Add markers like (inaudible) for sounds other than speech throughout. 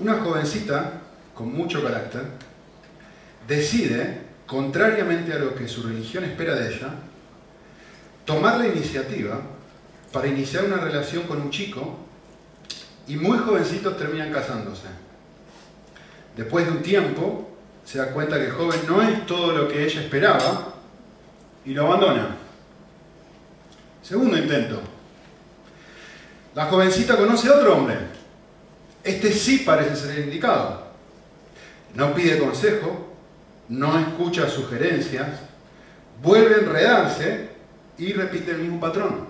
una jovencita con mucho carácter decide, contrariamente a lo que su religión espera de ella, tomar la iniciativa para iniciar una relación con un chico y muy jovencitos terminan casándose. Después de un tiempo, se da cuenta que el joven no es todo lo que ella esperaba y lo abandona. Segundo intento. La jovencita conoce a otro hombre. Este sí parece ser el indicado. No pide consejo, no escucha sugerencias, vuelve a enredarse y repite el mismo patrón.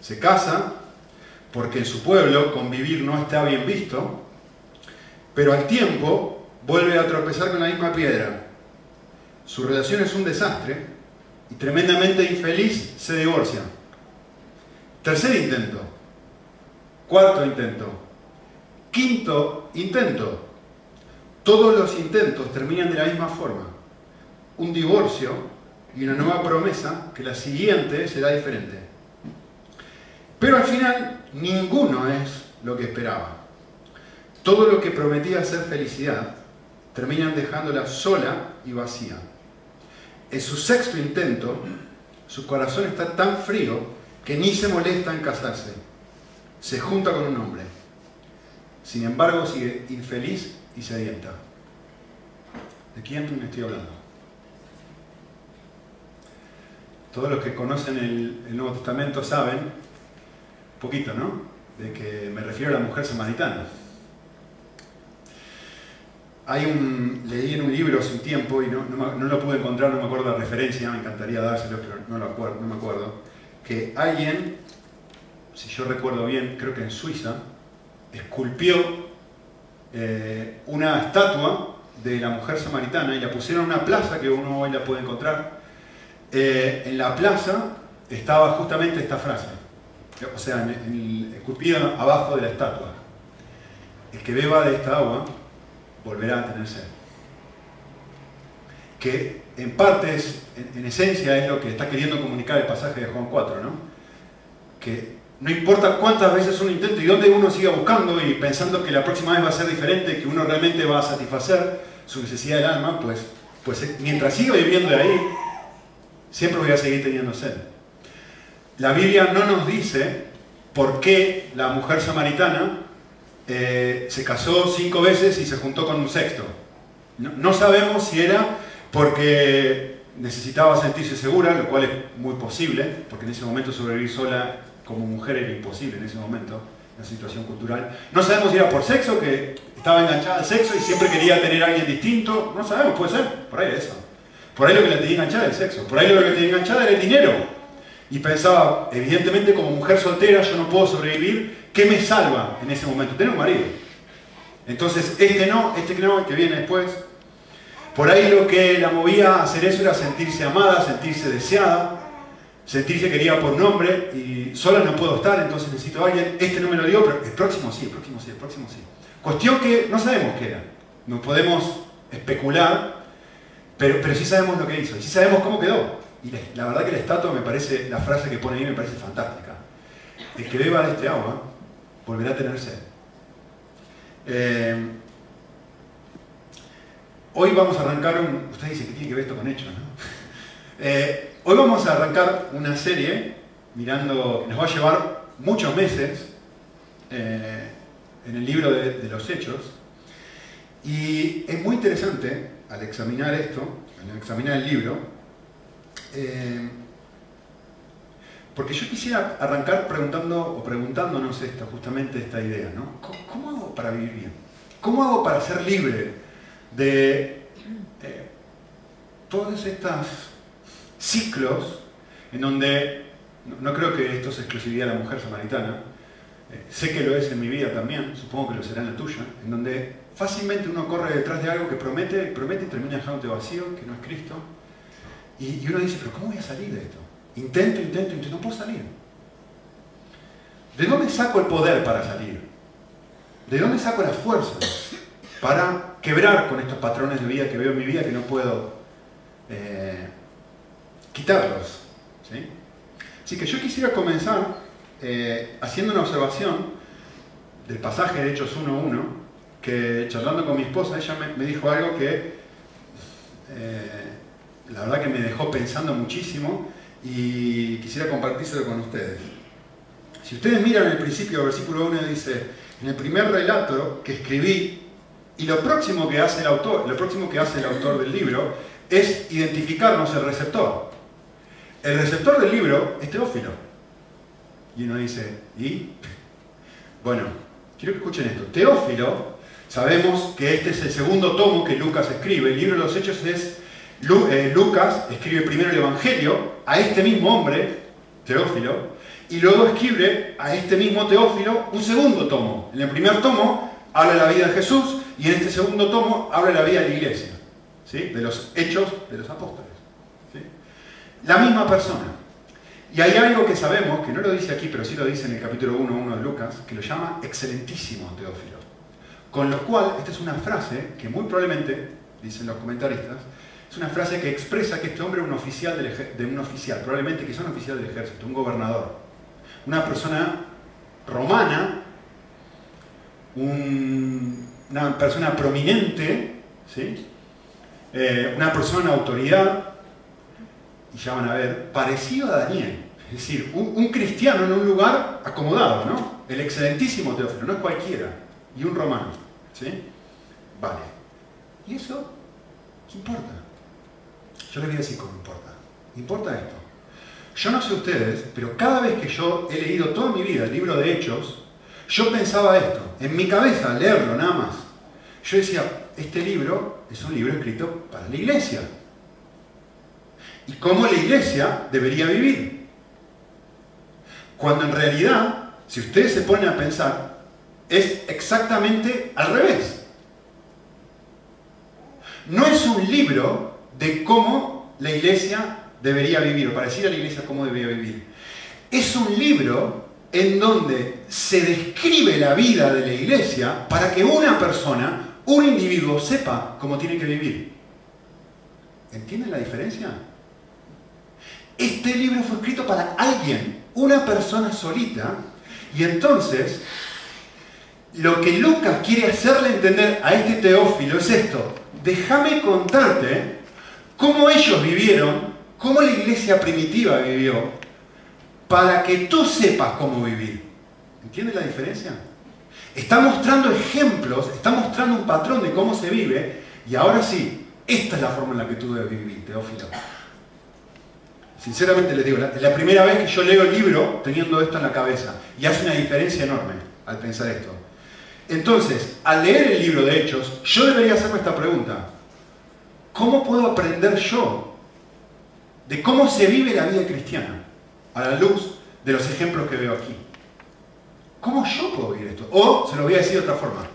Se casa porque en su pueblo convivir no está bien visto, pero al tiempo vuelve a tropezar con la misma piedra. Su relación es un desastre y tremendamente infeliz se divorcia. Tercer intento. Cuarto intento. Quinto intento. Todos los intentos terminan de la misma forma. Un divorcio y una nueva promesa que la siguiente será diferente. Pero al final ninguno es lo que esperaba. Todo lo que prometía ser felicidad terminan dejándola sola y vacía. En su sexto intento, su corazón está tan frío que ni se molesta en casarse. Se junta con un hombre. Sin embargo, sigue infeliz y sedienta. ¿De quién me estoy hablando? Todos los que conocen el, Nuevo Testamento saben, poquito, ¿no? De que me refiero a la mujer samaritana. Hay un, leí en un libro hace un tiempo y no, no, lo pude encontrar, no me acuerdo la referencia, me encantaría dárselo, pero no, lo acuerdo, no me acuerdo, que alguien, si yo recuerdo bien, creo que en Suiza, esculpió eh, una estatua de la mujer samaritana y la pusieron en una plaza que uno hoy la puede encontrar. Eh, en la plaza estaba justamente esta frase, o sea, esculpida abajo de la estatua. El que beba de esta agua volverá a tener sed. Que en parte, es, en, esencia, es lo que está queriendo comunicar el pasaje de Juan 4, ¿no? Que no importa cuántas veces uno intente y dónde uno siga buscando y pensando que la próxima vez va a ser diferente, que uno realmente va a satisfacer su necesidad del alma, pues, pues eh, mientras siga viviendo de ahí, siempre voy a seguir teniendo sed. La Biblia no nos dice por qué la mujer samaritana eh, se casó cinco veces y se juntó con un sexto. No, sabemos si era porque necesitaba sentirse segura, lo cual es muy posible, porque en ese momento sobrevivir sola como mujer era imposible en ese momento, la situación cultural. No sabemos si era por sexo, que estaba enganchada al sexo y siempre quería tener a alguien distinto. No sabemos, puede ser, por ahí eso. Por ahí lo que la tenía enganchada era el sexo, por ahí lo que la tenía enganchada era el dinero. Y pensaba, evidentemente como mujer soltera yo no puedo sobrevivir ¿Qué me salva en ese momento? Tener un marido. Entonces, este no, este no, el que viene después. Por ahí lo que la movía a hacer eso era sentirse amada, sentirse deseada, sentirse querida por nombre y sola no puedo estar, entonces necesito a alguien. Este no me lo dio, pero el próximo sí, el próximo sí, el próximo sí. Cuestión que no sabemos qué era. No podemos especular, pero, pero sí sabemos lo que hizo y sí sabemos cómo quedó. Y la, verdad que la estatua me parece, la frase que pone ahí me parece fantástica. El que beba de este agua volverá a tener sed. Eh, hoy vamos a arrancar un... Usted dice que tiene que ver esto con hechos, ¿no? (laughs) Eh, hoy vamos a arrancar una serie mirando, nos va a llevar muchos meses eh, en el libro de, los hechos. Y es muy interesante al examinar esto, al examinar el libro, porque yo quisiera arrancar preguntando o preguntándonos esta, justamente esta idea, ¿no? ¿Cómo, hago para vivir bien? ¿Cómo hago para ser libre de eh, todos estos ciclos en donde, no, creo que esto sea exclusividad de la mujer samaritana, eh, sé que lo es en mi vida también, supongo que lo será en la tuya, en donde fácilmente uno corre detrás de algo que promete, promete y termina dejándote vacío, que no es Cristo, y uno dice, pero ¿cómo voy a salir de esto? Intento, intento, intento, no puedo salir. ¿De dónde saco el poder para salir? ¿De dónde saco la fuerza para quebrar con estos patrones de vida que veo en mi vida que no puedo eh, quitarlos? Así que yo quisiera comenzar eh, haciendo una observación del pasaje de Hechos 1.1 que charlando con mi esposa, ella me, dijo algo que eh, la verdad que me dejó pensando muchísimo y quisiera compartírselo con ustedes. Si ustedes miran el principio, versículo 1 dice, en el primer relato que escribí, y lo próximo que hace el autor, lo próximo que hace el autor del libro es identificarnos el receptor. El receptor del libro es Teófilo. Y uno dice, ¿y? Bueno, quiero que escuchen esto. Teófilo, sabemos que este es el segundo tomo que Lucas escribe. El libro de los Hechos es, eh, Lucas escribe primero el Evangelio a este mismo hombre, Teófilo, y luego escribe a este mismo Teófilo un segundo tomo. En el primer tomo habla de la vida de Jesús y en este segundo tomo habla de la vida de la iglesia, ¿sí? de los hechos de los apóstoles. La misma persona. Y hay algo que sabemos, que no lo dice aquí, pero sí lo dice en el capítulo 1.1 de Lucas, que lo llama excelentísimo Teófilo. Con lo cual, esta es una frase que muy probablemente, dicen los comentaristas, es una frase que expresa que este hombre es un oficial, de un oficial, probablemente que es un oficial del ejército, un gobernador una persona romana, una persona prominente, ¿sí? Eh, una persona autoridad, y ya van a ver, parecido a Daniel. Es decir, un, cristiano en un lugar acomodado, ¿no? El excelentísimo Teófilo, no es cualquiera, y un romano. ¿sí? Vale. ¿Y eso qué importa? Yo le voy a decir cómo importa. Importa esto. Yo no sé ustedes, pero cada vez que yo he leído toda mi vida el libro de Hechos, yo pensaba esto, en mi cabeza, leerlo nada más. Yo decía, este libro es un libro escrito para la iglesia. Y cómo la iglesia debería vivir. Cuando en realidad, si ustedes se ponen a pensar, es exactamente al revés. No es un libro de cómo la iglesia debería vivir, o para decir a la iglesia cómo debería vivir. Es un libro en donde se describe la vida de la iglesia para que una persona, un individuo, sepa cómo tiene que vivir. ¿Entienden la diferencia? Este libro fue escrito para alguien, una persona solita, y entonces lo que Lucas quiere hacerle entender a este Teófilo es esto, déjame contarte cómo ellos vivieron cómo la iglesia primitiva vivió, para que tú sepas cómo vivir. ¿Entiendes la diferencia? Está mostrando ejemplos, está mostrando un patrón de cómo se vive, y ahora sí, esta es la forma en la que tú debes vivir, Teófilo. Sinceramente les digo, es la primera vez que yo leo el libro teniendo esto en la cabeza, y hace una diferencia enorme al pensar esto. Entonces, al leer el libro de Hechos, yo debería hacerme esta pregunta. ¿Cómo puedo aprender yo de cómo se vive la vida cristiana a la luz de los ejemplos que veo aquí. ¿Cómo yo puedo vivir esto? O, se lo voy a decir de otra forma,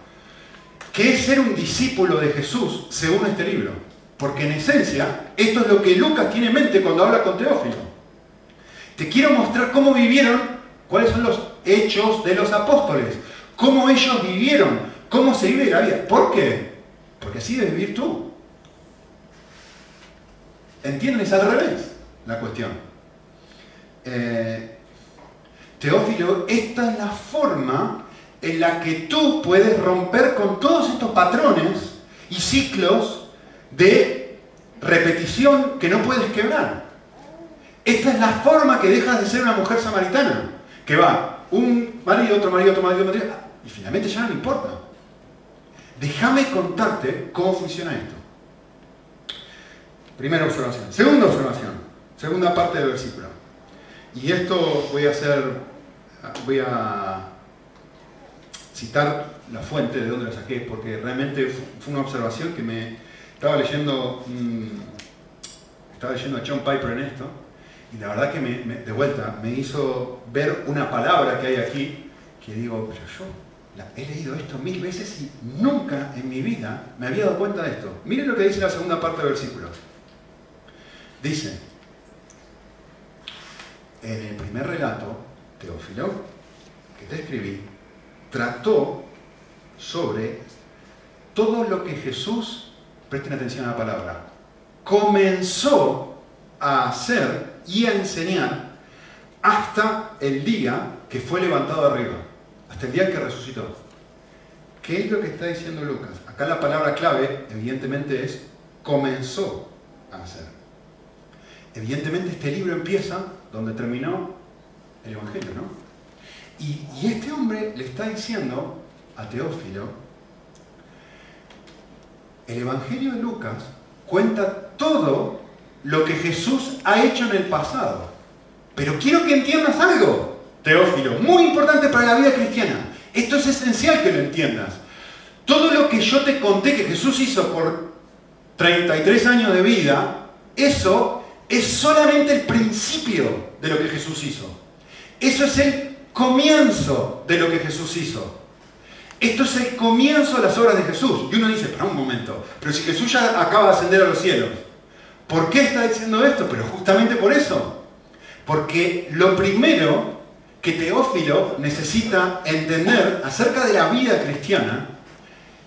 ¿qué es ser un discípulo de Jesús según este libro? Porque en esencia, esto es lo que Lucas tiene en mente cuando habla con Teófilo. Te quiero mostrar cómo vivieron, cuáles son los hechos de los apóstoles, cómo ellos vivieron, cómo se vive la vida. ¿Por qué? Porque así debes vivir tú. ¿Entienden? Es al revés la cuestión. Eh, Teófilo, esta es la forma en la que tú puedes romper con todos estos patrones y ciclos de repetición que no puedes quebrar. Esta es la forma que dejas de ser una mujer samaritana, que va un marido, otro marido, otro marido, otro marido, y finalmente ya no importa. Déjame contarte cómo funciona esto. Primera observación. Segunda observación. Segunda parte del versículo. Y esto voy a hacer, voy a citar la fuente de donde lo saqué, porque realmente fue una observación que me estaba leyendo, estaba leyendo a John Piper en esto, y la verdad que de vuelta me hizo ver una palabra que hay aquí, que digo, pero yo he leído esto mil veces y nunca en mi vida me había dado cuenta de esto. Miren lo que dice la segunda parte del versículo. Dice, en el primer relato, Teófilo, que te escribí, trató sobre todo lo que Jesús, presten atención a la palabra, comenzó a hacer y a enseñar hasta el día que fue levantado arriba, hasta el día que resucitó. ¿Qué es lo que está diciendo Lucas? Acá la palabra clave, evidentemente, es comenzó a hacer. Evidentemente este libro empieza donde terminó el Evangelio, ¿no? Y, y este hombre le está diciendo a Teófilo, el Evangelio de Lucas cuenta todo lo que Jesús ha hecho en el pasado. Pero quiero que entiendas algo, Teófilo, muy importante para la vida cristiana. Esto es esencial que lo entiendas. Todo lo que yo te conté que Jesús hizo por 33 años de vida, eso es solamente el principio de lo que Jesús hizo. Eso es el comienzo de lo que Jesús hizo. Esto es el comienzo de las obras de Jesús. Y uno dice, para un momento, pero si Jesús ya acaba de ascender a los cielos, ¿por qué está diciendo esto? Pero justamente por eso. Porque lo primero que Teófilo necesita entender acerca de la vida cristiana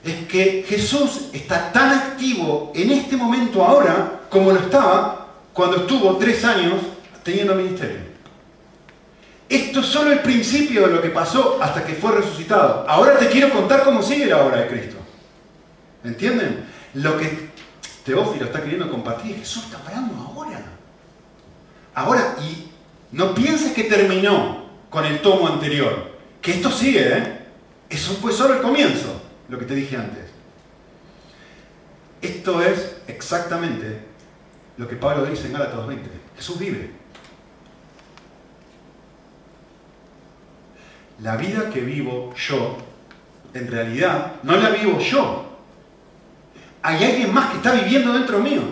es que Jesús está tan activo en este momento ahora como lo estaba cuando estuvo tres años teniendo ministerio. Esto es solo el principio de lo que pasó hasta que fue resucitado. Ahora te quiero contar cómo sigue la obra de Cristo. ¿Entienden? Lo que Teófilo está queriendo compartir, Jesús está parando ahora. Ahora, y no pienses que terminó con el tomo anterior, que esto sigue, ¿eh? Eso fue solo el comienzo, lo que te dije antes. Esto es exactamente lo que Pablo dice en Gálatas 2.20. Jesús vive. La vida que vivo yo, en realidad, no la vivo yo. Hay alguien más que está viviendo dentro mío.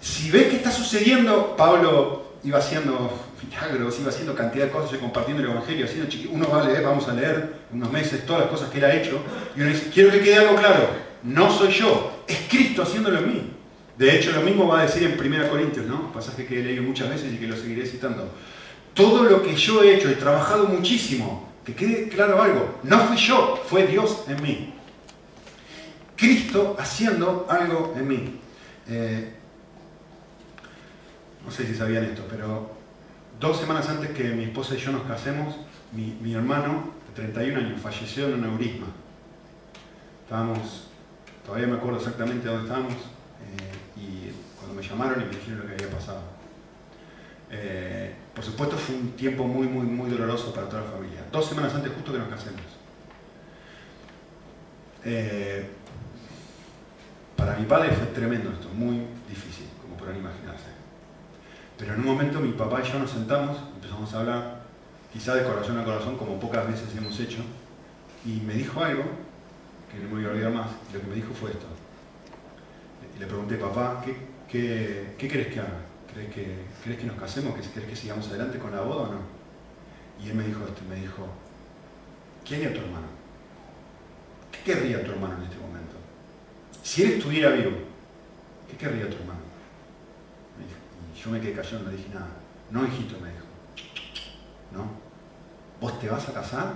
Si ves que está sucediendo, Pablo iba haciendo milagros, iba haciendo cantidad de cosas, compartiendo el Evangelio, haciendo uno va a leer, vamos a leer unos meses todas las cosas que él ha hecho, y uno dice, quiero que quede algo claro, no soy yo, es Cristo haciéndolo en mí. De hecho, lo mismo va a decir en 1 Corintios, ¿no? Pasaje que he leído muchas veces y que lo seguiré citando. Todo lo que yo he hecho, he trabajado muchísimo, que quede claro algo, no fui yo, fue Dios en mí. Cristo haciendo algo en mí. Eh, no sé si sabían esto, pero dos semanas antes que mi esposa y yo nos casemos, mi, hermano, de 31 años, falleció en un neurisma. Estábamos, todavía me acuerdo exactamente dónde estábamos, y cuando me llamaron y me dijeron lo que había pasado. Eh, por supuesto fue un tiempo muy, muy, muy doloroso para toda la familia. Dos semanas antes justo que nos casemos. Eh, para mi padre fue tremendo esto, muy difícil, como podrán imaginarse. Pero en un momento mi papá y yo nos sentamos, empezamos a hablar, quizá de corazón a corazón, como pocas veces hemos hecho, y me dijo algo que no me voy a olvidar más. Lo que me dijo fue esto le pregunté, papá, ¿qué, qué, crees que haga? ¿Crees que, ¿Crees que nos casemos? ¿Crees que sigamos adelante con la boda o no? Y él me dijo esto, me dijo, ¿qué haría tu hermano? ¿Qué querría tu hermano en este momento? Si él estuviera vivo, ¿qué querría tu hermano? y yo me quedé callado, no dije nada. No, hijito, me dijo. No. Vos te vas a casar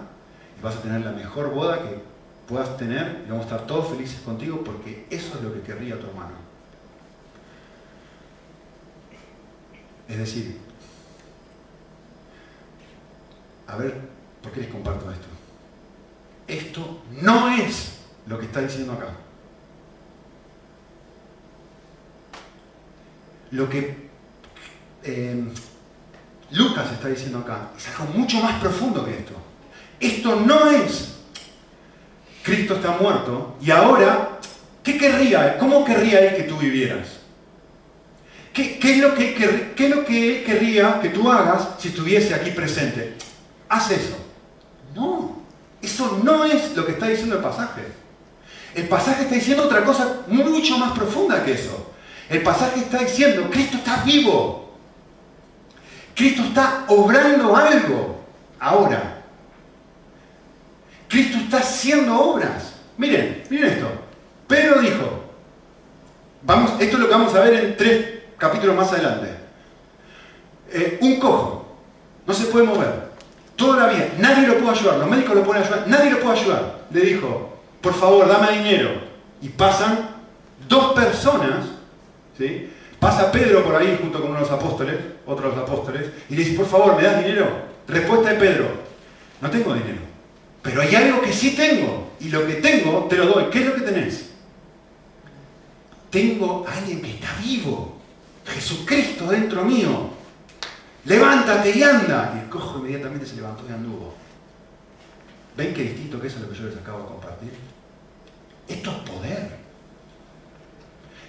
y vas a tener la mejor boda que puedas tener y vamos a estar todos felices contigo porque eso es lo que querría tu hermano. Es decir, a ver, ¿por qué les comparto esto? Esto no es lo que está diciendo acá. Lo que eh, Lucas está diciendo acá es algo mucho más profundo que esto. Esto no es Cristo está muerto y ahora, ¿qué querría? ¿Cómo querría Él que tú vivieras? ¿Qué, es lo que, que querría que tú hagas si estuviese aquí presente? Haz eso. No, eso no es lo que está diciendo el pasaje. El pasaje está diciendo otra cosa mucho más profunda que eso. El pasaje está diciendo, Cristo está vivo. Cristo está obrando algo ahora. Cristo está haciendo obras. Miren, miren esto. Pedro dijo, vamos, esto es lo que vamos a ver en tres capítulos más adelante. Eh, un cojo, no se puede mover, toda la vida, nadie lo puede ayudar, los médicos lo pueden ayudar, nadie lo puede ayudar. Le dijo, por favor, dame dinero. Y pasan dos personas, ¿sí? pasa Pedro por ahí junto con unos apóstoles, otros apóstoles, y le dice, por favor, ¿me das dinero? Respuesta de Pedro, no tengo dinero Pero hay algo que sí tengo, y lo que tengo te lo doy. ¿Qué es lo que tenés? Tengo a alguien que está vivo, Jesucristo dentro mío. Levántate y anda. Y el cojo inmediatamente se levantó y anduvo. ¿Ven qué distinto que es lo que yo les acabo de compartir? Esto es poder.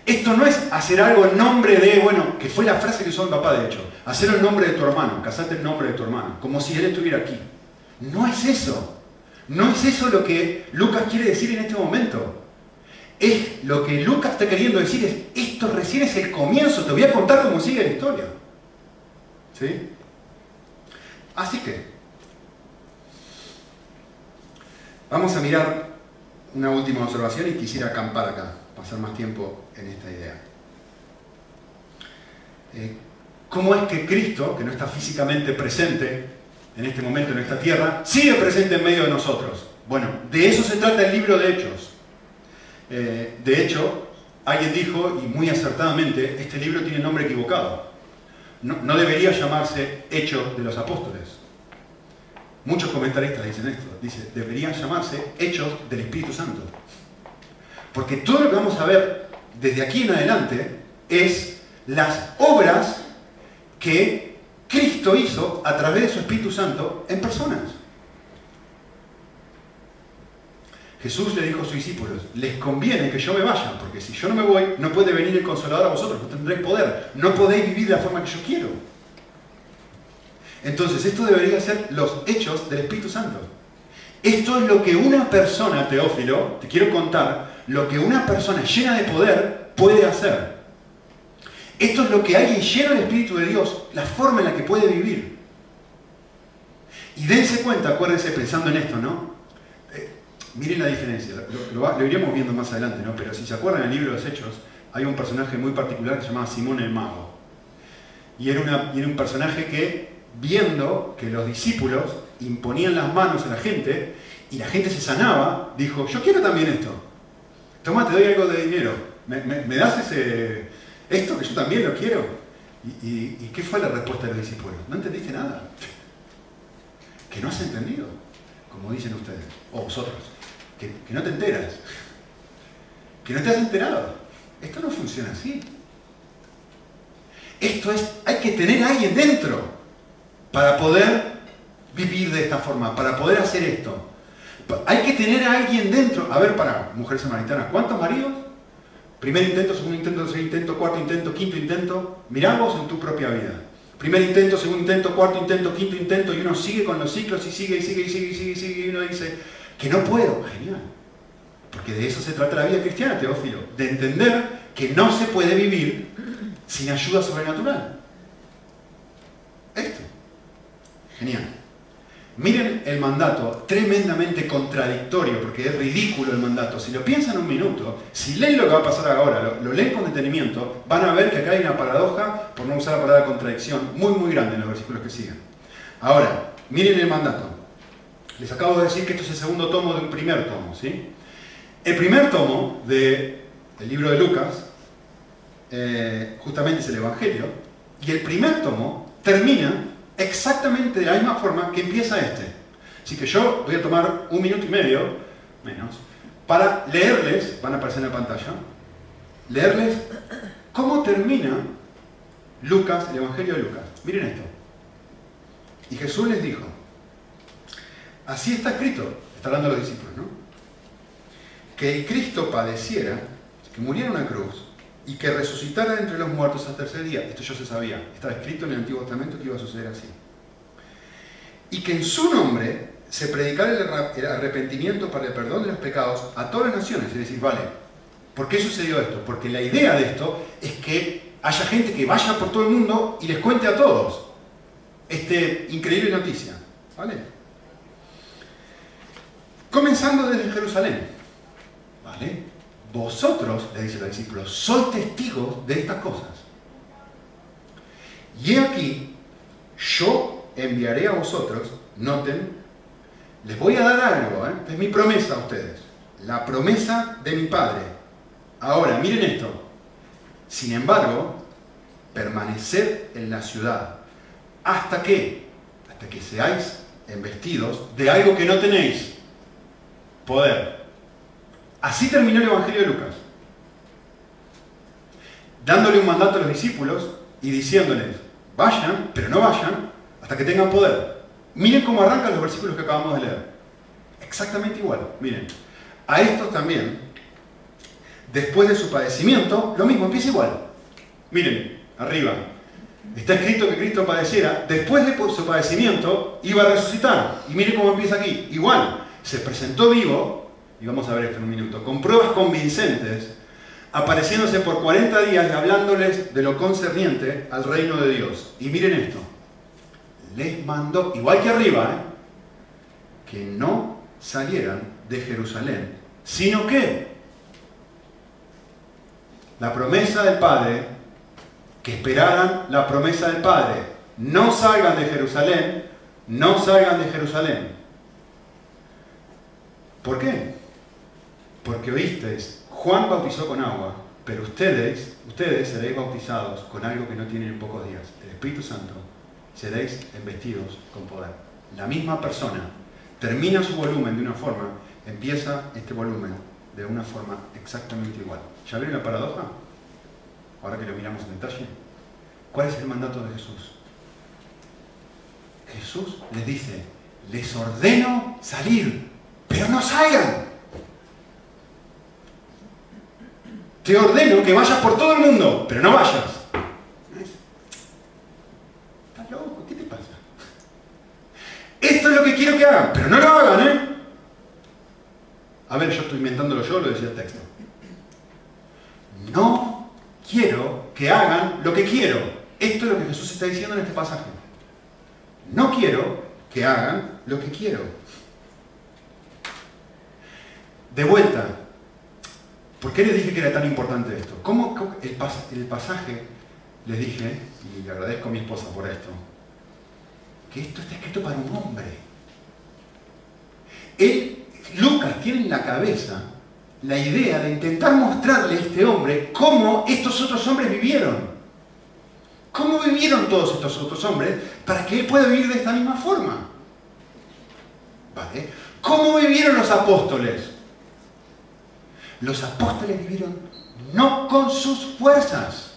Esto no es hacer algo en nombre de, bueno, que fue la frase que usó mi papá de hecho, hacer el nombre de tu hermano, casarte en nombre de tu hermano, como si él estuviera aquí. No es eso. No es eso lo que Lucas quiere decir en este momento. Es lo que Lucas está queriendo decir es, esto recién es el comienzo, te voy a contar cómo sigue la historia. ¿Sí? Así que, vamos a mirar una última observación y quisiera acampar acá, pasar más tiempo en esta idea. Eh, ¿Cómo es que Cristo, que no está físicamente presente en este momento en esta tierra, sigue presente en medio de nosotros? Bueno, de eso se trata el libro de Hechos. Eh, de hecho, alguien dijo, y muy acertadamente, este libro tiene nombre equivocado. No, debería llamarse Hechos de los Apóstoles. Muchos comentaristas dicen esto, dice, debería llamarse Hechos del Espíritu Santo. Porque todo lo que vamos a ver desde aquí en adelante es las obras que Cristo hizo a través de su Espíritu Santo en personas. Jesús le dijo a sus discípulos, les conviene que yo me vaya, porque si yo no me voy, no puede venir el consolador a vosotros, no tendréis poder, no podéis vivir de la forma que yo quiero. Entonces, esto debería ser los hechos del Espíritu Santo. Esto es lo que una persona, Teófilo, te quiero contar, lo que una persona llena de poder puede hacer. Esto es lo que alguien lleno del Espíritu de Dios, la forma en la que puede vivir. Y dense cuenta, acuérdense pensando en esto, ¿no? Miren la diferencia, lo, lo, iríamos viendo más adelante, ¿no? Pero si se acuerdan en el libro de los Hechos, hay un personaje muy particular que se llamaba Simón el Mago. Y era, un personaje que, viendo que los discípulos imponían las manos a la gente y la gente se sanaba, dijo, yo quiero también esto. Toma, te doy algo de dinero. ¿Me, das esto que yo también lo quiero? ¿Y, y, y qué fue la respuesta de los discípulos? No entendiste nada. (laughs) Que no has entendido, como dicen ustedes, o vosotros. Que, no te enteras. Que no te has enterado. Esto no funciona así. Esto es, hay que tener a alguien dentro para poder vivir de esta forma, para poder hacer esto. Hay que tener a alguien dentro. A ver, para mujer samaritana, ¿cuántos maridos? Primer intento, segundo intento, tercer intento, cuarto intento, quinto intento. Miramos en tu propia vida. Primer intento, segundo intento, cuarto intento, quinto intento, y uno sigue con los ciclos y y sigue y sigue y sigue y sigue, y uno dice que no puedo. Genial. Porque de eso se trata la vida cristiana, Teófilo. De entender que no se puede vivir sin ayuda sobrenatural. Esto. Genial. Miren el mandato, tremendamente contradictorio, porque es ridículo el mandato. Si lo piensan un minuto, si leen lo que va a pasar ahora, lo, lo, leen con detenimiento, van a ver que acá hay una paradoja, por no usar la palabra contradicción, muy muy grande en los versículos que siguen. Ahora, miren el mandato. Les acabo de decir que esto es el segundo tomo de un primer tomo, ¿sí? El primer tomo del libro de Lucas, eh, justamente es el Evangelio, y el primer tomo termina exactamente de la misma forma que empieza este. Así que yo voy a tomar un minuto y medio, menos, para leerles, van a aparecer en la pantalla, leerles cómo termina Lucas, el Evangelio de Lucas. Miren esto. Y Jesús les dijo, así está escrito, está hablando a los discípulos, ¿no? Que el Cristo padeciera, que muriera en una cruz, y que resucitara entre los muertos al tercer día. Esto ya se sabía, estaba escrito en el Antiguo Testamento que iba a suceder así. Y que en su nombre se predicara el arrepentimiento para el perdón de los pecados a todas las naciones. Es decir, vale, ¿por qué sucedió esto? Porque la idea de esto es que haya gente que vaya por todo el mundo y les cuente a todos esta increíble noticia. ¿Vale? Comenzando desde Jerusalén. ¿Vale? vosotros, le dice el discípulo, sois testigos de estas cosas. Y aquí, yo enviaré a vosotros, noten, les voy a dar algo, ¿eh? es mi promesa a ustedes, la promesa de mi Padre. Ahora, miren esto, sin embargo, permanecer en la ciudad, ¿hasta qué? Hasta que seáis embestidos de algo que no tenéis. Poder. Así terminó el Evangelio de Lucas. Dándole un mandato a los discípulos y diciéndoles, vayan, pero no vayan, hasta que tengan poder. Miren cómo arrancan los versículos que acabamos de leer. Exactamente igual, miren. A estos también, después de su padecimiento, lo mismo, empieza igual. Miren, arriba. Está escrito que Cristo padeciera, después de su padecimiento iba a resucitar. Y miren cómo empieza aquí. Igual, se presentó vivo, y vamos a ver esto en un minuto, con pruebas convincentes, apareciéndose por 40 días y hablándoles de lo concerniente al reino de Dios. Y miren esto, les mandó, igual que arriba, ¿eh? que no salieran de Jerusalén, sino que la promesa del Padre, que esperaran la promesa del Padre, no salgan de Jerusalén, no salgan de Jerusalén. ¿Por qué? Porque oísteis, Juan bautizó con agua, pero ustedes, ustedes seréis bautizados con algo que no tienen en pocos días, el Espíritu Santo, seréis embestidos con poder. La misma persona termina su volumen de una forma, empieza este volumen de una forma exactamente igual. ¿Ya vieron la paradoja? Ahora que lo miramos en detalle. ¿Cuál es el mandato de Jesús? Jesús les dice, les ordeno salir, pero no salgan. Te ordeno que vayas por todo el mundo, pero no vayas. ¿Estás loco? ¿Qué te pasa? Esto es lo que quiero que hagan, pero no lo hagan, ¿eh? A ver, yo estoy inventándolo yo, lo decía el texto. No quiero que hagan lo que quiero. Esto es lo que Jesús está diciendo en este pasaje. No quiero que hagan lo que quiero. De vuelta, ¿por qué les dije que era tan importante esto? ¿Cómo el, pasaje, les dije, y le agradezco a mi esposa por esto, que esto está escrito para un hombre? Él, Lucas tiene en la cabeza la idea de intentar mostrarle a este hombre cómo estos otros hombres vivieron. ¿Cómo vivieron todos estos otros hombres para que él pueda vivir de esta misma forma? ¿Vale? ¿Cómo vivieron los apóstoles? Los apóstoles vivieron no con sus fuerzas.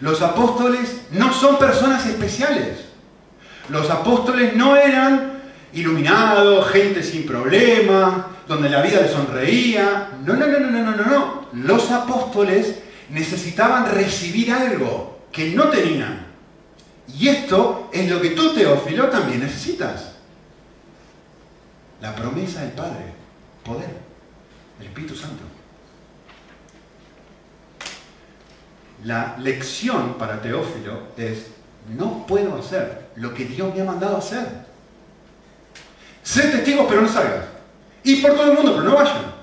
Los apóstoles no son personas especiales. Los apóstoles no eran iluminados, gente sin problemas, donde la vida les sonreía. No, no, no, no, no, no, no. Los apóstoles necesitaban recibir algo que no tenían. Y esto es lo que tú, Teófilo, también necesitas. La promesa del Padre, poder, el Espíritu Santo. La lección para Teófilo es, no puedo hacer lo que Dios me ha mandado hacer. Sé testigo, pero no salgas. Y por todo el mundo, pero no vayan.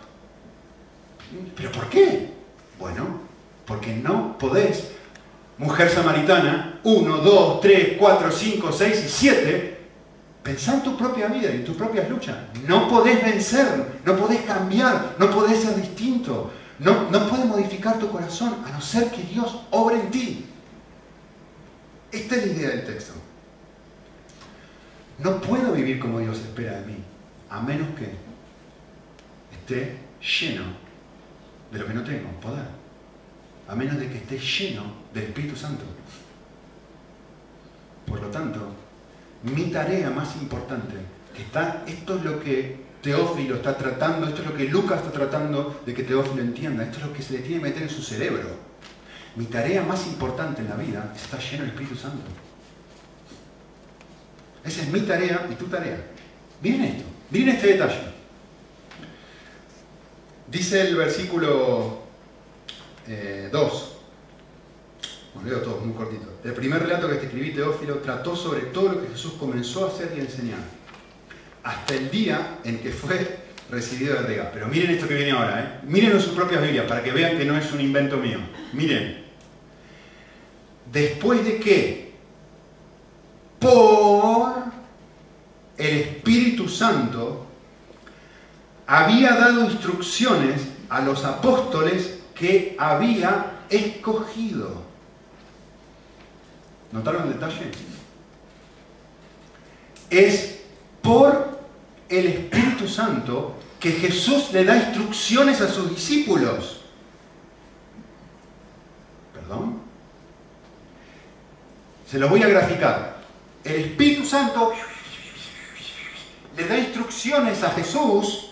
¿Pero por qué? Bueno, porque no podés, mujer samaritana, 1, 2, 3, 4, 5, 6 y 7, pensar en tu propia vida y en tus propias luchas. No podés vencer, no podés cambiar, no podés ser distinto, no, no puedes modificar tu corazón a no ser que Dios obre en ti. Esta es la idea del texto. No puedo vivir como Dios espera de mí, a menos que esté lleno de lo que no tengo, poder. A menos de que esté lleno del Espíritu Santo. Por lo tanto, mi tarea más importante, que está, esto es lo que Teófilo está tratando, esto es lo que Lucas está tratando de que Teófilo entienda, esto es lo que se le tiene que meter en su cerebro. Mi tarea más importante en la vida es estar lleno del Espíritu Santo. Esa es mi tarea y tu tarea. Miren esto, miren este detalle. Dice el versículo 2. Eh, Os leo todo muy cortito. El primer relato que te escribí, Teófilo, trató sobre todo lo que Jesús comenzó a hacer y a enseñar. Hasta el día en que fue recibido de rega. Pero miren esto que viene ahora, ¿eh? Mírenlo en sus propias Biblias para que vean que no es un invento mío. Miren. Después de que por el Espíritu Santo había dado instrucciones a los apóstoles que había escogido. ¿Notaron el detalle? Es por el Espíritu Santo que Jesús le da instrucciones a sus discípulos. ¿Perdón? Se lo voy a graficar. El Espíritu Santo le da instrucciones a Jesús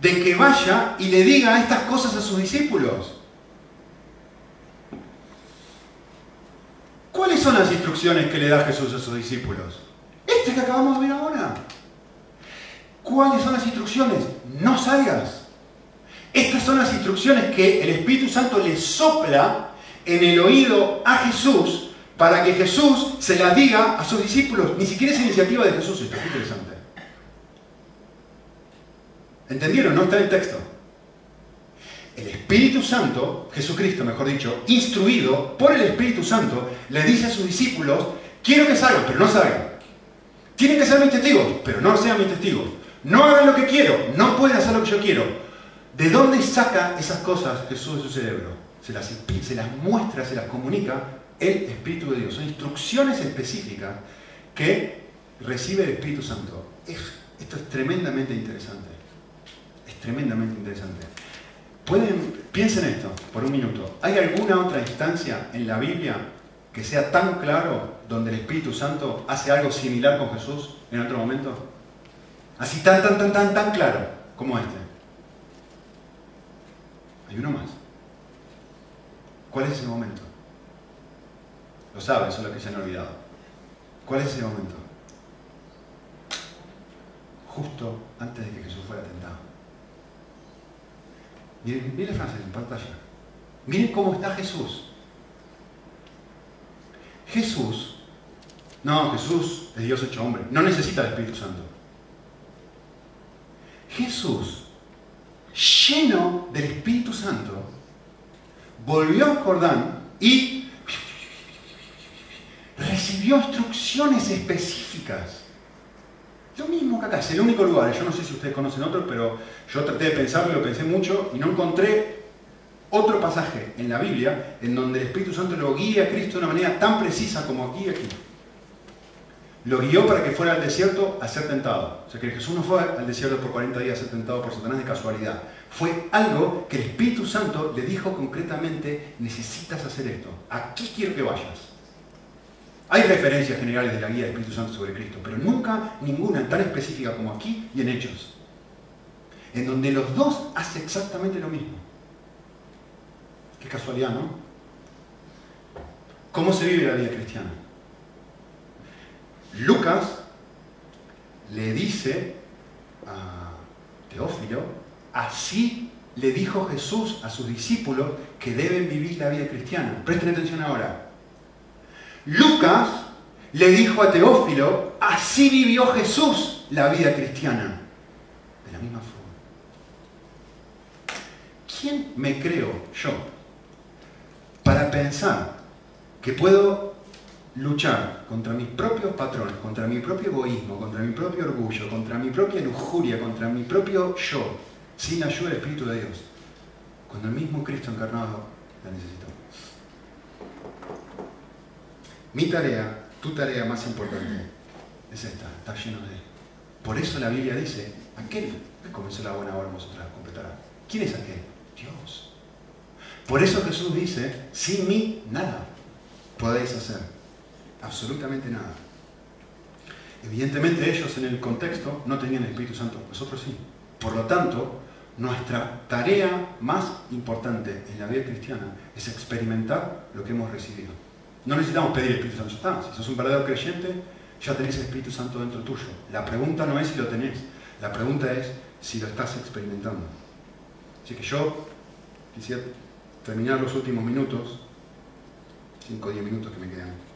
de que vaya y le diga estas cosas a sus discípulos. ¿Cuáles son las instrucciones que le da Jesús a sus discípulos? Este que acabamos de ver ahora. ¿Cuáles son las instrucciones? No salgas. Estas son las instrucciones que el Espíritu Santo le sopla en el oído a Jesús para que Jesús se las diga a sus discípulos. Ni siquiera es iniciativa de Jesús, esto es interesante. ¿Entendieron? No está en el texto. El Espíritu Santo, Jesucristo mejor dicho, instruido por el Espíritu Santo, le dice a sus discípulos, quiero que salgan, pero no salgan. Tienen que ser mis testigos, pero no sean mis testigos. No hagan lo que quiero, no pueden hacer lo que yo quiero. ¿De dónde saca esas cosas Jesús de su cerebro? Se las, se las muestra, se las comunica el Espíritu de Dios. Son instrucciones específicas que recibe el Espíritu Santo. esto es tremendamente interesante. Es tremendamente interesante. Pueden, piensen esto por un minuto. ¿Hay alguna otra instancia en la Biblia que sea tan claro donde el Espíritu Santo hace algo similar con Jesús en otro momento? Así tan, tan, tan, tan, tan claro como este. Hay uno más. ¿Cuál es ese momento? Lo saben, son los que se han olvidado. ¿Cuál es ese momento? Justo antes de que Jesús fuera tentado. Miren, miren frase en pantalla. Miren cómo está Jesús. Jesús, no, Jesús es Dios hecho hombre, no necesita el Espíritu Santo. Jesús, lleno del Espíritu Santo, volvió a Jordán y recibió instrucciones específicas. Lo mismo que acá, es el único lugar, yo no sé si ustedes conocen otro, pero yo traté de pensarlo, lo pensé mucho y no encontré otro pasaje en la Biblia en donde el Espíritu Santo lo guía a Cristo de una manera tan precisa como aquí y aquí lo guió para que fuera al desierto a ser tentado. O sea que Jesús no fue al desierto por 40 días a ser tentado por Satanás de casualidad. Fue algo que el Espíritu Santo le dijo concretamente, necesitas hacer esto. Aquí quiero que vayas. Hay referencias generales de la guía del Espíritu Santo sobre Cristo, pero nunca ninguna tan específica como aquí y en Hechos. En donde los dos hacen exactamente lo mismo. Qué casualidad, ¿no? ¿Cómo se vive la vida cristiana? Lucas le dice a Teófilo, así le dijo Jesús a sus discípulos que deben vivir la vida cristiana. Presten atención ahora. Lucas le dijo a Teófilo, así vivió Jesús la vida cristiana. De la misma forma. ¿Quién me creo yo para pensar que puedo luchar contra mis propios patrones, contra mi propio egoísmo, contra mi propio orgullo, contra mi propia lujuria, contra mi propio yo, sin ayuda del Espíritu de Dios, cuando el mismo Cristo encarnado la necesitó. Mi tarea, tu tarea más importante, es esta, está lleno de... Por eso la Biblia dice, aquel que comenzó la buena obra vosotras completará. ¿Quién es aquel? Dios. Por eso Jesús dice, sin mí nada podéis hacer absolutamente nada. Evidentemente ellos en el contexto no tenían el Espíritu Santo, nosotros sí. Por lo tanto, nuestra tarea más importante en la vida cristiana es experimentar lo que hemos recibido. No necesitamos pedir el Espíritu Santo, está. Si sos un verdadero creyente, ya tenés el Espíritu Santo dentro tuyo. La pregunta no es si lo tenés, la pregunta es si lo estás experimentando. Así que yo quisiera terminar los últimos minutos, 5 o 10 minutos que me quedan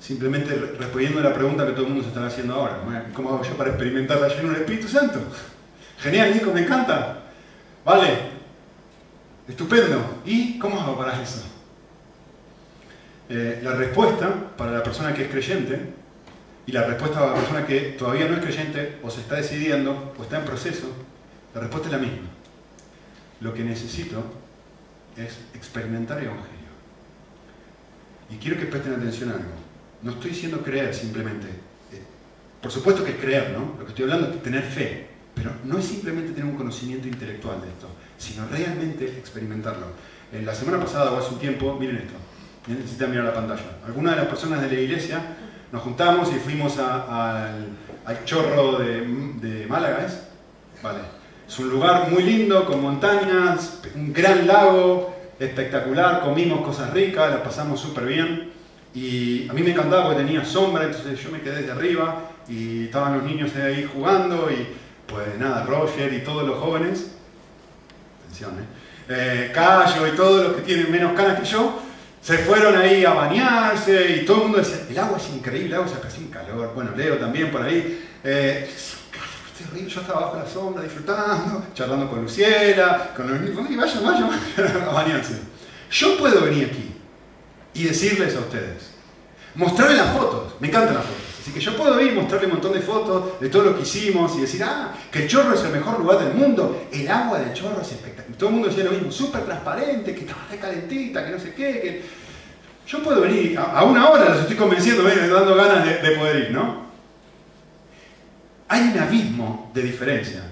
simplemente respondiendo a la pregunta que todo el mundo se está haciendo ahora. ¿Cómo hago yo para experimentar la llenura del Espíritu Santo? (laughs) Genial, Nico, me encanta. Vale, estupendo. ¿Y cómo hago para eso? Eh, la respuesta para la persona que es creyente y la respuesta para la persona que todavía no es creyente o se está decidiendo o está en proceso, la respuesta es la misma. Lo que necesito es experimentar el Evangelio. Y quiero que presten atención a algo. No estoy diciendo creer simplemente. Eh, Por supuesto que es creer, ¿no? Lo que estoy hablando es tener fe. Pero no es simplemente tener un conocimiento intelectual de esto, sino realmente experimentarlo. En la semana pasada o hace un tiempo, miren esto, necesitan mirar la pantalla. Algunas de las personas de la iglesia nos juntamos y fuimos al, chorro de, de Málaga, ¿es? Vale. Es un lugar muy lindo, con montañas, un gran lago, espectacular, comimos cosas ricas, la pasamos súper bien. Y a mí me encantaba porque tenía sombra, entonces yo me quedé de arriba y estaban los niños ahí jugando y pues nada, Roger y todos los jóvenes, atención, ¿eh? eh Cayo y todos los que tienen menos canas que yo, se fueron ahí a bañarse y todo el mundo decía, el agua es increíble, el agua se hace sin calor. Bueno, Leo también por ahí. Eh, yo estaba bajo la sombra disfrutando, charlando con Luciela, con los niños, y vayan, vayan, vayan a bañarse. Yo puedo venir aquí y decirles a ustedes, mostrarles las fotos, me encantan las fotos. Así que yo puedo ir y mostrarle un montón de fotos de todo lo que hicimos y decir, ah, que el chorro es el mejor lugar del mundo, el agua del chorro es espectacular. Todo el mundo decía lo mismo, súper transparente, que estaba calentita, que no sé qué. Yo puedo venir, a, una hora los estoy convenciendo, me dando ganas de, de poder ir, ¿no? Hay un abismo de diferencia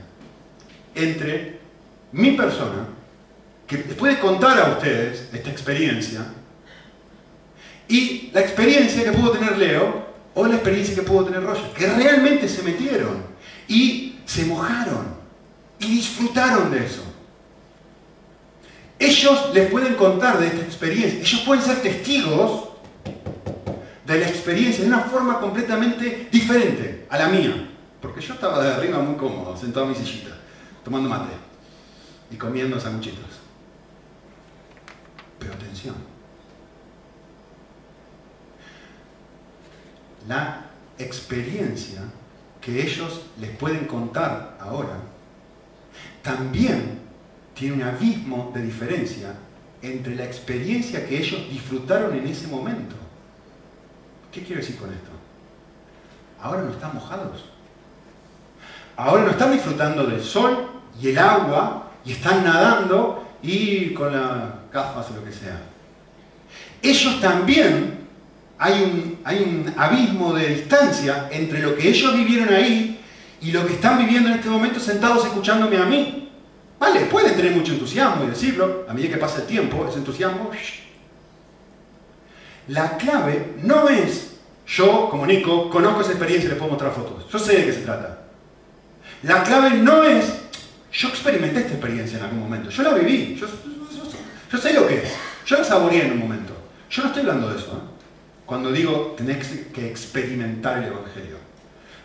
entre mi persona, que puede contar a ustedes esta experiencia, y la experiencia que pudo tener Leo o la experiencia que pudo tener Roger, que realmente se metieron y se mojaron y disfrutaron de eso. Ellos les pueden contar de esta experiencia, ellos pueden ser testigos de la experiencia de una forma completamente diferente a la mía, porque yo estaba de arriba muy cómodo, sentado en mi sillita, tomando mate y comiendo sanguchitos. Pero atención, la experiencia que ellos les pueden contar ahora, también tiene un abismo de diferencia entre la experiencia que ellos disfrutaron en ese momento. ¿Qué quiero decir con esto? Ahora no están mojados. Ahora no están disfrutando del sol y el agua y están nadando y con las gafas o lo que sea. Ellos también hay un, abismo de distancia entre lo que ellos vivieron ahí y lo que están viviendo en este momento sentados escuchándome a mí. Vale, pueden tener mucho entusiasmo y decirlo, a medida que pasa el tiempo, ese entusiasmo... La clave no es yo, como Nico, conozco esa experiencia y les puedo mostrar fotos. Yo sé de qué se trata. La clave no es yo experimenté esta experiencia en algún momento, yo la viví, yo, yo sé lo que es, yo la saboreé en un momento. Yo no estoy hablando de eso. ¿eh? Cuando digo tenés que experimentar el Evangelio.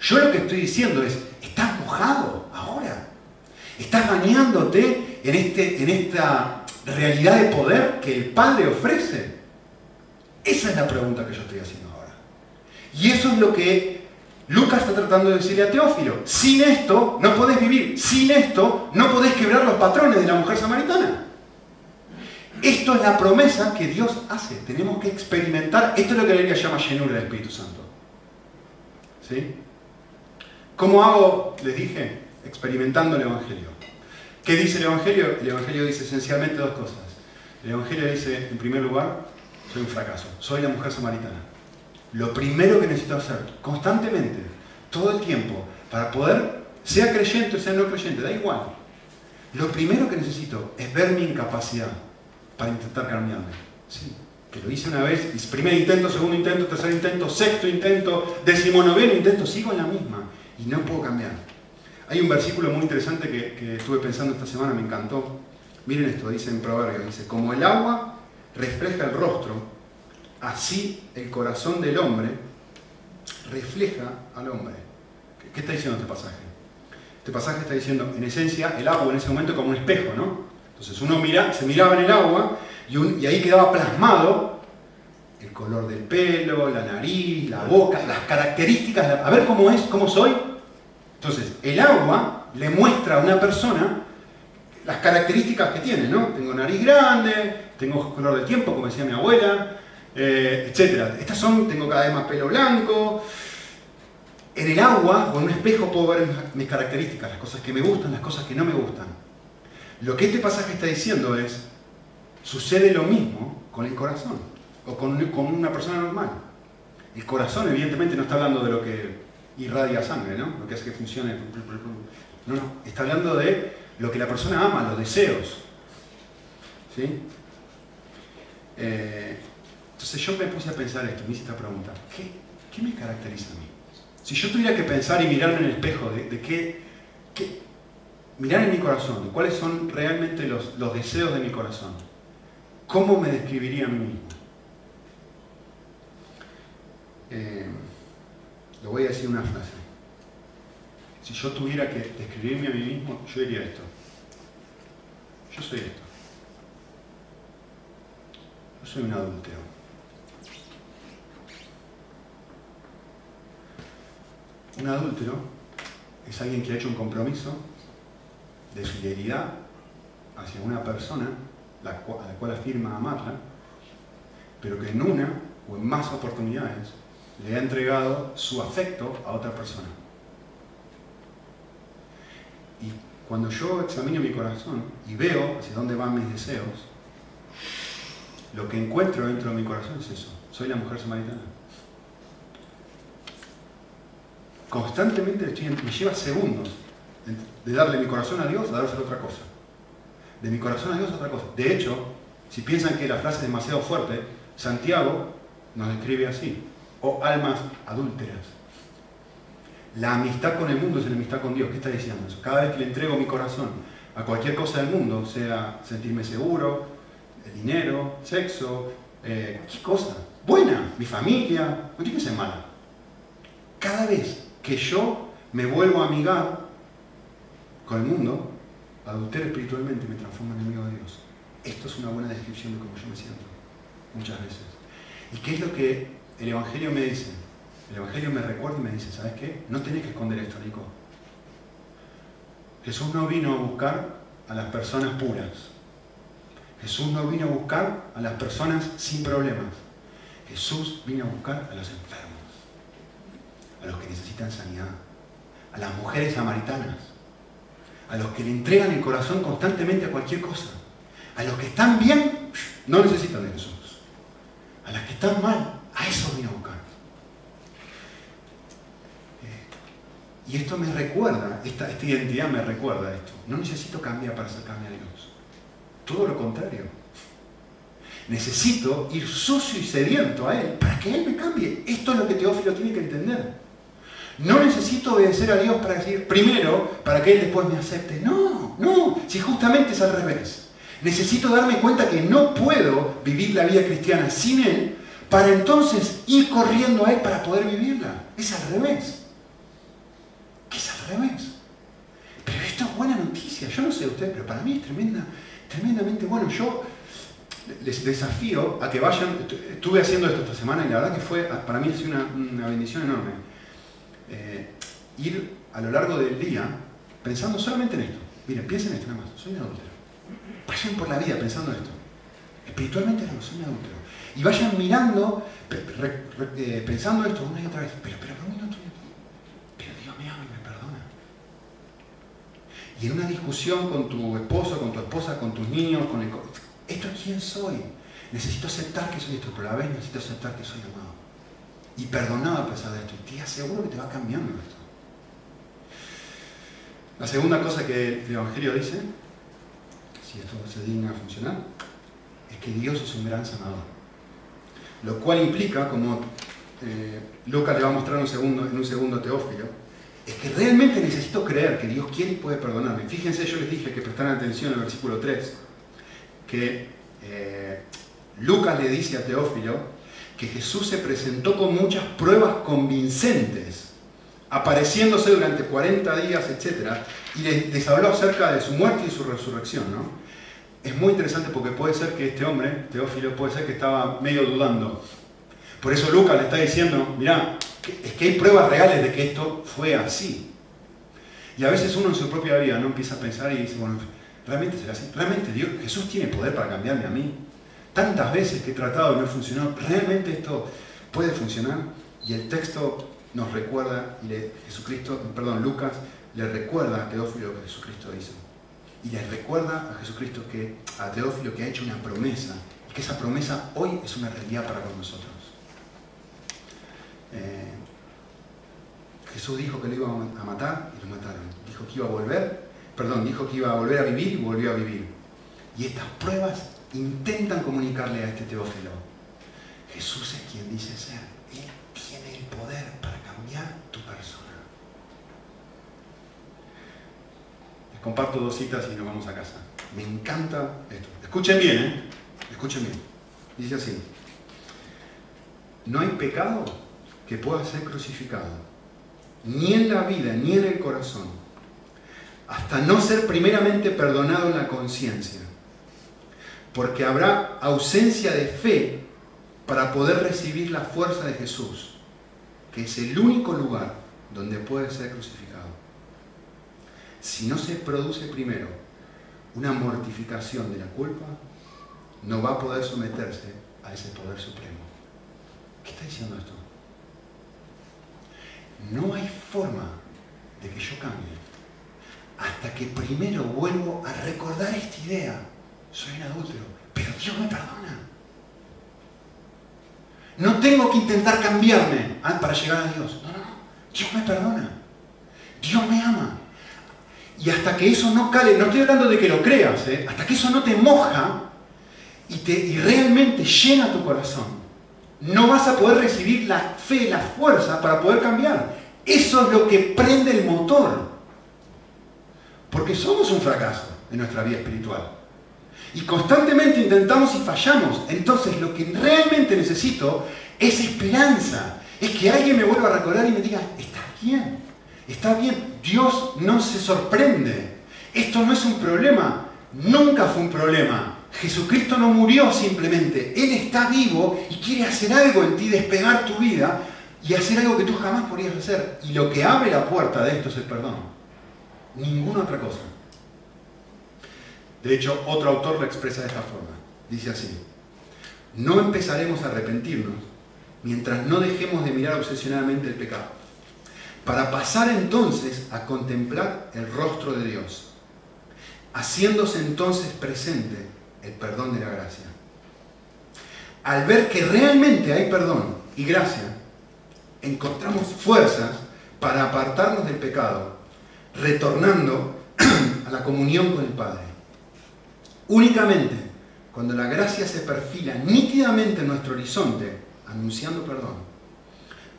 Yo lo que estoy diciendo es, estás mojado ahora. Estás bañándote en, este, en esta realidad de poder que el Padre ofrece. Esa es la pregunta que yo estoy haciendo ahora. Y eso es lo que Lucas está tratando de decirle a Teófilo. Sin esto no podés vivir. Sin esto no podés quebrar los patrones de la mujer samaritana. Esto es la promesa que Dios hace. Tenemos que experimentar. Esto es lo que la Biblia llama llenura del Espíritu Santo. ¿Sí? ¿Cómo hago? Les dije, experimentando el Evangelio. ¿Qué dice el Evangelio? El Evangelio dice esencialmente dos cosas. El Evangelio dice, en primer lugar, soy un fracaso. Soy la mujer samaritana. Lo primero que necesito hacer, constantemente, todo el tiempo, para poder, sea creyente o sea no creyente, da igual. Lo primero que necesito es ver mi incapacidad para intentar cambiarme. Sí, que lo hice una vez, y primer intento, segundo intento, tercer intento, sexto intento, decimonoveno intento, sigo en la misma y no puedo cambiar. Hay un versículo muy interesante que, que estuve pensando esta semana, me encantó. Miren esto, dice en Proverbios, dice, como el agua refleja el rostro, así el corazón del hombre refleja al hombre. ¿Qué está diciendo este pasaje? Este pasaje está diciendo, en esencia, el agua en ese momento como un espejo, ¿no? Entonces uno mira, se miraba en el agua y, ahí quedaba plasmado el color del pelo, la nariz, la boca, las características, a ver cómo es, cómo soy. Entonces, el agua le muestra a una persona las características que tiene, ¿no? Tengo nariz grande, tengo color del tiempo, como decía mi abuela, eh, etc. Estas son, tengo cada vez más pelo blanco. En el agua o en un espejo puedo ver mis características, las cosas que me gustan, las cosas que no me gustan. Lo que este pasaje está diciendo es, sucede lo mismo con el corazón, o con, una persona normal. El corazón evidentemente no está hablando de lo que irradia sangre, ¿no? Lo que hace que funcione. No, no, está hablando de lo que la persona ama, los deseos. ¿Sí? Eh, entonces yo me puse a pensar esto, me hice esta pregunta. ¿Qué, me caracteriza a mí? Si yo tuviera que pensar y mirarme en el espejo de, qué, mirar en mi corazón, cuáles son realmente los, deseos de mi corazón, ¿cómo me describiría a mí mismo? Eh, lo voy a decir una frase. Si yo tuviera que describirme a mí mismo, yo diría esto. Yo soy esto. Yo soy un adúltero. Un adúltero es alguien que ha hecho un compromiso de fidelidad hacia una persona a la cual afirma amarla, pero que en una o en más oportunidades le ha entregado su afecto a otra persona. Y cuando yo examino mi corazón y veo hacia dónde van mis deseos, lo que encuentro dentro de mi corazón es eso. Soy la mujer samaritana. Constantemente me lleva segundos de darle mi corazón a Dios a darse otra cosa. De mi corazón a Dios a otra cosa. De hecho, si piensan que la frase es demasiado fuerte, Santiago nos describe así o almas adúlteras. La amistad con el mundo es la amistad con Dios. ¿Qué está diciendo eso? Cada vez que le entrego mi corazón a cualquier cosa del mundo, sea sentirme seguro, dinero, sexo, eh, ¿qué cosa? Buena, mi familia, no tiene que ser mala. Cada vez que yo me vuelvo a amigar con el mundo, adultero espiritualmente me transformo en enemigo de Dios. Esto es una buena descripción de cómo yo me siento, muchas veces. ¿Y qué es lo que el Evangelio me dice, el Evangelio me recuerda y me dice, ¿sabes qué? No tenés que esconder esto, Nico. Jesús no vino a buscar a las personas puras. Jesús no vino a buscar a las personas sin problemas. Jesús vino a buscar a los enfermos, a los que necesitan sanidad, a las mujeres samaritanas, a los que le entregan el corazón constantemente a cualquier cosa, a los que están bien, no necesitan de Jesús, a las que están mal, a eso vino a buscar. Eh, y esto me recuerda, esta, identidad me recuerda esto. No necesito cambiar para acercarme a Dios. Todo lo contrario. Necesito ir sucio y sediento a Él para que Él me cambie. Esto es lo que Teófilo tiene que entender. No necesito obedecer a Dios para decir, primero, para que Él después me acepte. No, no, si justamente es al revés. Necesito darme cuenta que no puedo vivir la vida cristiana sin Él para entonces ir corriendo a Él para poder vivirla. Es al revés. Es al revés. Pero esto es buena noticia. Yo no sé usted, pero para mí es tremenda, tremendamente bueno. Yo les desafío a que vayan. Estuve haciendo esto esta semana y la verdad que fue, para mí es una, una bendición enorme. Eh, ir a lo largo del día pensando solamente en esto. Miren, piensen en esto nada más. Soy un adúltero. Vayan por la vida pensando en esto. Espiritualmente no, soy un adúltero y vayan mirando, eh, pensando esto una y otra vez. Pero, pero, pero, pero Dios me ama y me perdona. Y en una discusión con tu esposo, con tu esposa, con tus niños, con el... ¿Esto es quién soy? Necesito aceptar que soy esto, pero a la vez necesito aceptar que soy amado. Y perdonado a pesar de esto. Y te aseguro que te va cambiando esto. La segunda cosa que el Evangelio dice, si esto se digna a funcionar, es que Dios es un gran sanador. Lo cual implica, como eh, Lucas le va a mostrar un segundo, en un segundo Teófilo, es que realmente necesito creer que Dios quiere y puede perdonarme. Fíjense, yo les dije que prestaran atención al versículo 3, que eh, Lucas le dice a Teófilo que Jesús se presentó con muchas pruebas convincentes, apareciéndose durante 40 días, etc. Y les, les habló acerca de su muerte y su resurrección. ¿no? es muy interesante porque puede ser que este hombre, Teófilo, puede ser que estaba medio dudando. Por eso Lucas le está diciendo, mirá, es que hay pruebas reales de que esto fue así. Y a veces uno en su propia vida no empieza a pensar y dice, bueno, realmente será así. Realmente Dios, Jesús tiene poder para cambiarme a mí. Tantas veces que he tratado y no funcionó, realmente esto puede funcionar. Y el texto nos recuerda, y Jesucristo, perdón, Lucas le recuerda a Teófilo que Jesucristo dice y le recuerda a Jesucristo que a Teófilo que ha hecho una promesa y que esa promesa hoy es una realidad para con nosotros. Eh, Jesús dijo que lo iba a matar y lo mataron. Dijo que iba a volver, perdón, dijo que iba a volver a vivir y volvió a vivir. Y estas pruebas intentan comunicarle a este Teófilo. Jesús es quien dice ser. Él tiene el poder para cambiar tu persona. Les comparto dos citas y nos vamos a casa. Me encanta esto. Escuchen bien, ¿eh? Escuchen bien. Dice así. No hay pecado que pueda ser crucificado, ni en la vida, ni en el corazón, hasta no ser primeramente perdonado en la conciencia, porque habrá ausencia de fe para poder recibir la fuerza de Jesús, que es el único lugar donde puede ser crucificado. Si no se produce primero una mortificación de la culpa, no va a poder someterse a ese poder supremo. ¿Qué está diciendo esto? No hay forma de que yo cambie hasta que primero vuelvo a recordar esta idea. Soy un adúltero, pero Dios me perdona. No tengo que intentar cambiarme ah, para llegar a Dios. No, no, Dios me perdona. Dios me ama. Y hasta que eso no cale, no estoy hablando de que lo creas, ¿eh? hasta que eso no te moja y, te, y realmente llena tu corazón, no vas a poder recibir la fe, la fuerza para poder cambiar. Eso es lo que prende el motor. Porque somos un fracaso en nuestra vida espiritual. Y constantemente intentamos y fallamos. Entonces lo que realmente necesito es esperanza. Es que alguien me vuelva a recordar y me diga, está bien, está bien. Dios no se sorprende. Esto no es un problema. Nunca fue un problema. Jesucristo no murió simplemente, Él está vivo y quiere hacer algo en ti, despegar tu vida y hacer algo que tú jamás podrías hacer. Y lo que abre la puerta de esto es el perdón. Ninguna otra cosa. De hecho, otro autor lo expresa de esta forma. Dice así, no empezaremos a arrepentirnos mientras no dejemos de mirar obsesionadamente el pecado, para pasar entonces a contemplar el rostro de Dios, haciéndose entonces presente el perdón de la gracia. Al ver que realmente hay perdón y gracia, encontramos fuerzas para apartarnos del pecado, retornando (clears throat) a la comunión con el Padre. Únicamente cuando la gracia se perfila nítidamente en nuestro horizonte, anunciando perdón,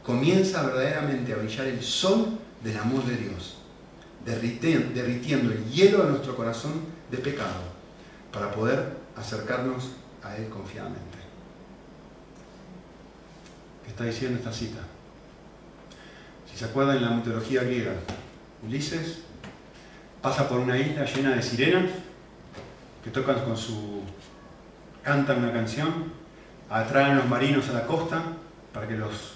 comienza verdaderamente a brillar el sol del amor de Dios, derritiendo el hielo de nuestro corazón de pecado para poder acercarnos a Él confiadamente. ¿Qué está diciendo esta cita? Si se acuerdan en la mitología griega, Ulises pasa por una isla llena de sirenas que tocan con su. cantan una canción, atraen a los marinos a la costa para que los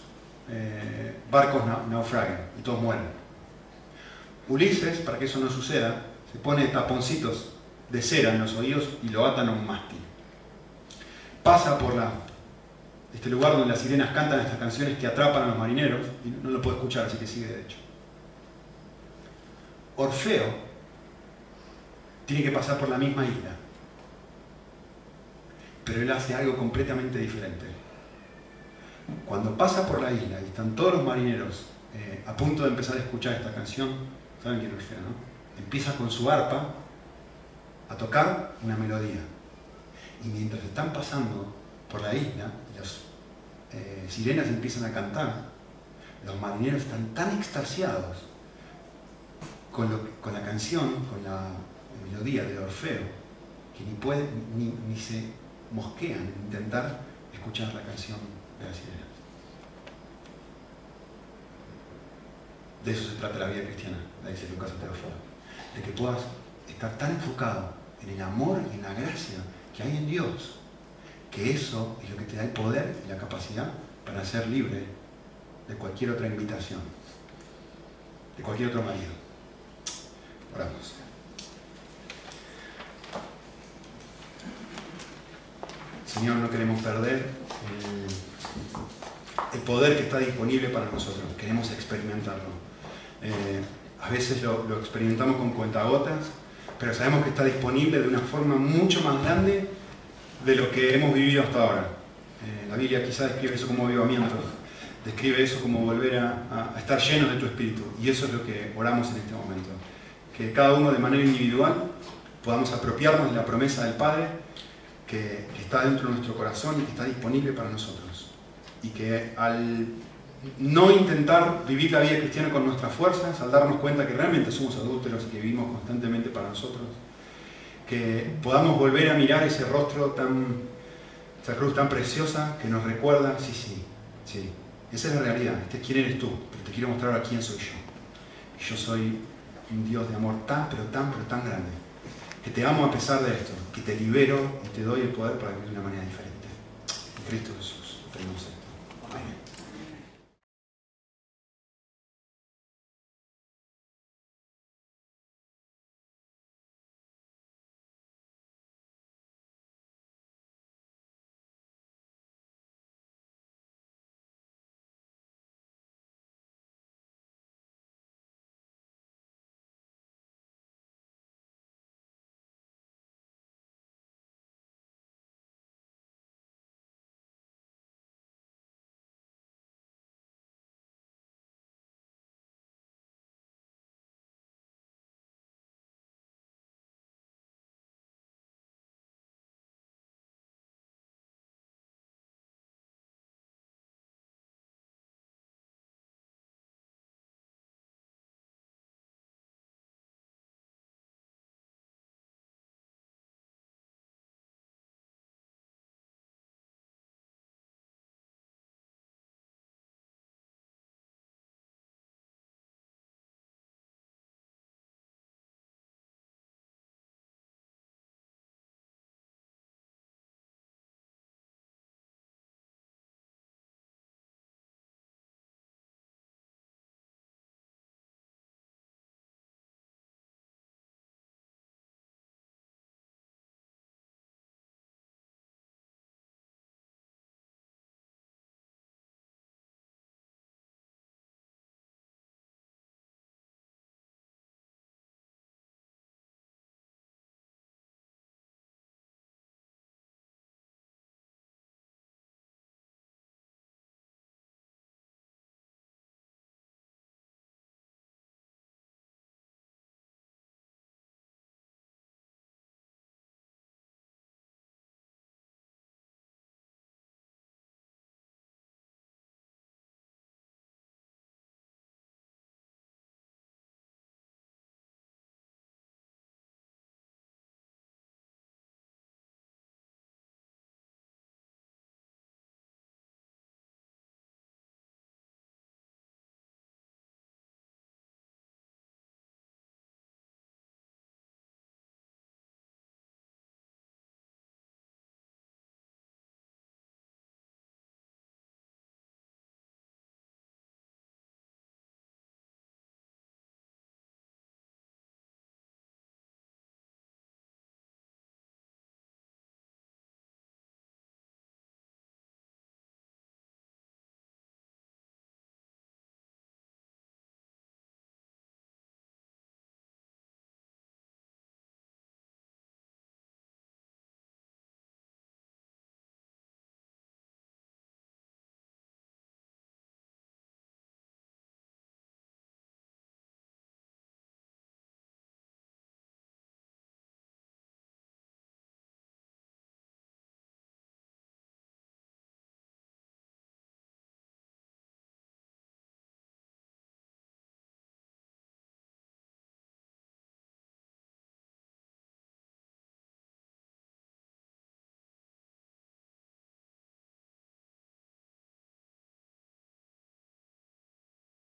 eh, barcos naufraguen y todos mueren. Ulises, para que eso no suceda, se pone taponcitos de cera en los oídos y lo atan a un mástil. Pasa por la, este lugar donde las sirenas cantan estas canciones que atrapan a los marineros y no lo puede escuchar, así que sigue derecho. Orfeo tiene que pasar por la misma isla, pero él hace algo completamente diferente. Cuando pasa por la isla y están todos los marineros eh, a punto de empezar a escuchar esta canción, ¿saben quién es Orfeo, no? Empieza con su arpa a tocar una melodía. Y mientras están pasando por la isla, las eh, sirenas empiezan a cantar, los marineros están tan extasiados con, la canción, con la melodía de Orfeo, que ni, ni, se mosquean en intentar escuchar la canción de las sirenas. De eso se trata la vida cristiana, la dice Lucas Teófilo, de que puedas estar tan enfocado en el amor y en la gracia que hay en Dios, que eso es lo que te da el poder y la capacidad para ser libre de cualquier otra invitación, de cualquier otro marido. Oramos. Señor, no queremos perder el, poder que está disponible para nosotros, queremos experimentarlo. Eh, a veces lo, lo experimentamos con cuentagotas, pero sabemos que está disponible de una forma mucho más grande de lo que hemos vivido hasta ahora. Eh, la Biblia quizás describe eso como avivamiento, describe eso como volver a, a estar llenos de tu espíritu. Y eso es lo que oramos en este momento. Que cada uno de manera individual podamos apropiarnos de la promesa del Padre que, está dentro de nuestro corazón y que está disponible para nosotros. Y que al no intentar vivir la vida cristiana con nuestras fuerzas, al darnos cuenta que realmente somos adúlteros y que vivimos constantemente para nosotros, que podamos volver a mirar ese rostro tan, esa cruz tan preciosa que nos recuerda, sí, sí, sí, esa es la realidad, este quién eres tú, pero te quiero mostrar a quién soy yo. yo soy un Dios de amor tan, pero tan, pero tan grande, que te amo a pesar de esto, que te libero y te doy el poder para vivir de una manera diferente. En Cristo